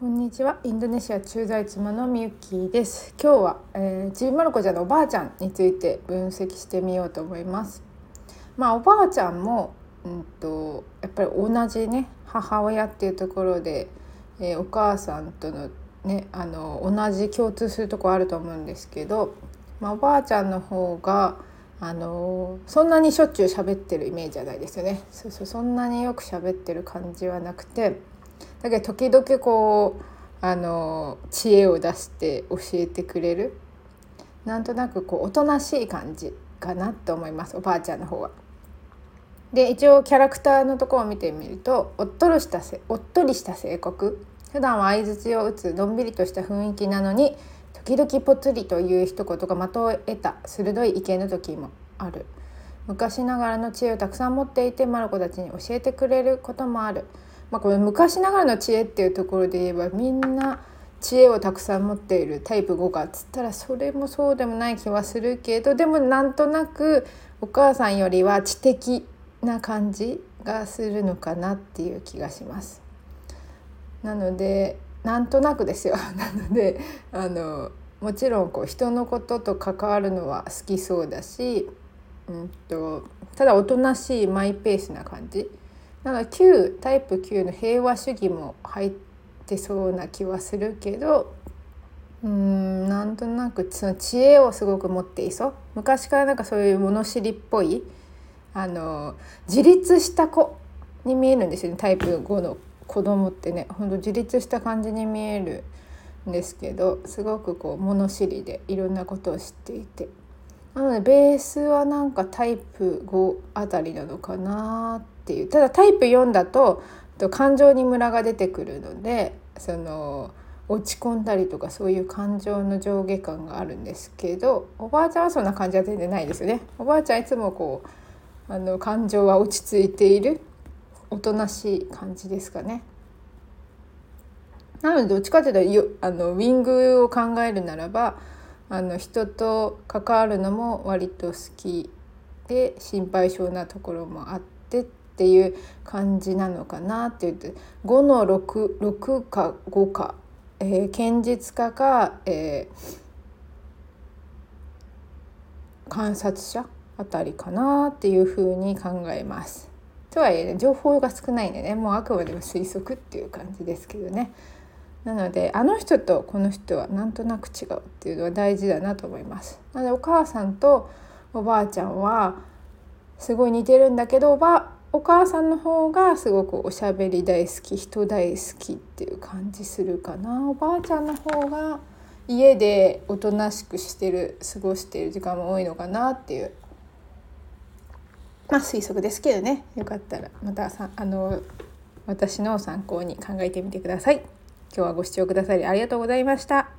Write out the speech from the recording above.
こんにちは。インドネシア駐在妻のみゆきです。今日は、えー、ちびまる子ちゃんのおばあちゃんについて分析してみようと思います。まあおばあちゃんもうんとやっぱり同じね母親っていうところで、えー、お母さんとのねあの同じ共通するとこあると思うんですけど、まあ、おばあちゃんの方があのそんなにしょっちゅう喋ってるイメージじゃないですよね。そうそうそんなによく喋ってる感じはなくてだけど時々こうあの知恵を出して教えてくれる。なんとなくこうおとなしい感じかなと思いますおばあちゃんの方は。で一応キャラクターのところを見てみるとおっとりしたせおっとりした性格。普段は相槌を打つのんびりとした雰囲気なのに時々ぽつりという一言が的を得た鋭い意見の時もある。昔ながらの知恵をたくさん持っていてマルコたちに教えてくれることもある。まあ、これ昔ながらの知恵っていうところで言えばみんな知恵をたくさん持っているタイプ5かっつったらそれもそうでもない気はするけどでもなんとなくお母さんよりは知的な感じがするのかなっていう気がします。なのでなんとなくですよなのであのもちろんこう人のことと関わるのは好きそうだし、うんと、ただおとなしいマイペースな感じ。なので9タイプ9の平和主義も入ってそうな気はするけどうんなんとなくその知恵をすごく持っていそう。昔からなんかそういう物知りっぽいあの自立した子に見えるんですよね。タイプ5の子供ってね。ほんと自立した感じに見えるんですけどすごくこう物知りでいろんなことを知っていて。なのでベースはなんかタイプ5あたりなのかなってていうただタイプ4だと感情にムラが出てくるのでその落ち込んだりとかそういう感情の上下感があるんですけどおばあちゃんはそんな感じは全然ないですよね。おばあちゃんいつもこうあの感情は落ち着いているおとなしい感じですかね。なのでどっちかというとあのウィングを考えるならばあの人と関わるのも割と好きで心配性なところもあってっていう感じなのかなって言って5の 6, 6か5か、えー、堅実家か、えー、観察者あたりかなっていうふうに考えます。とはいえ、ね、情報が少ないんでねもうあくまでも推測っていう感じですけどね。なのであの人とこの人はなんとなく違うっていうのは大事だなと思います。なのでお母さんとおばあちゃんはすごい似てるんだけどおばお母さんの方がすごくおしゃべり大好き人大好きっていう感じするかなおばあちゃんの方が家でおとなしくしてる過ごしてる時間も多いのかなっていうまあ推測ですけどねよかったらまたさあの私の参考に考えてみてください。今日はご視聴くださりありがとうございました。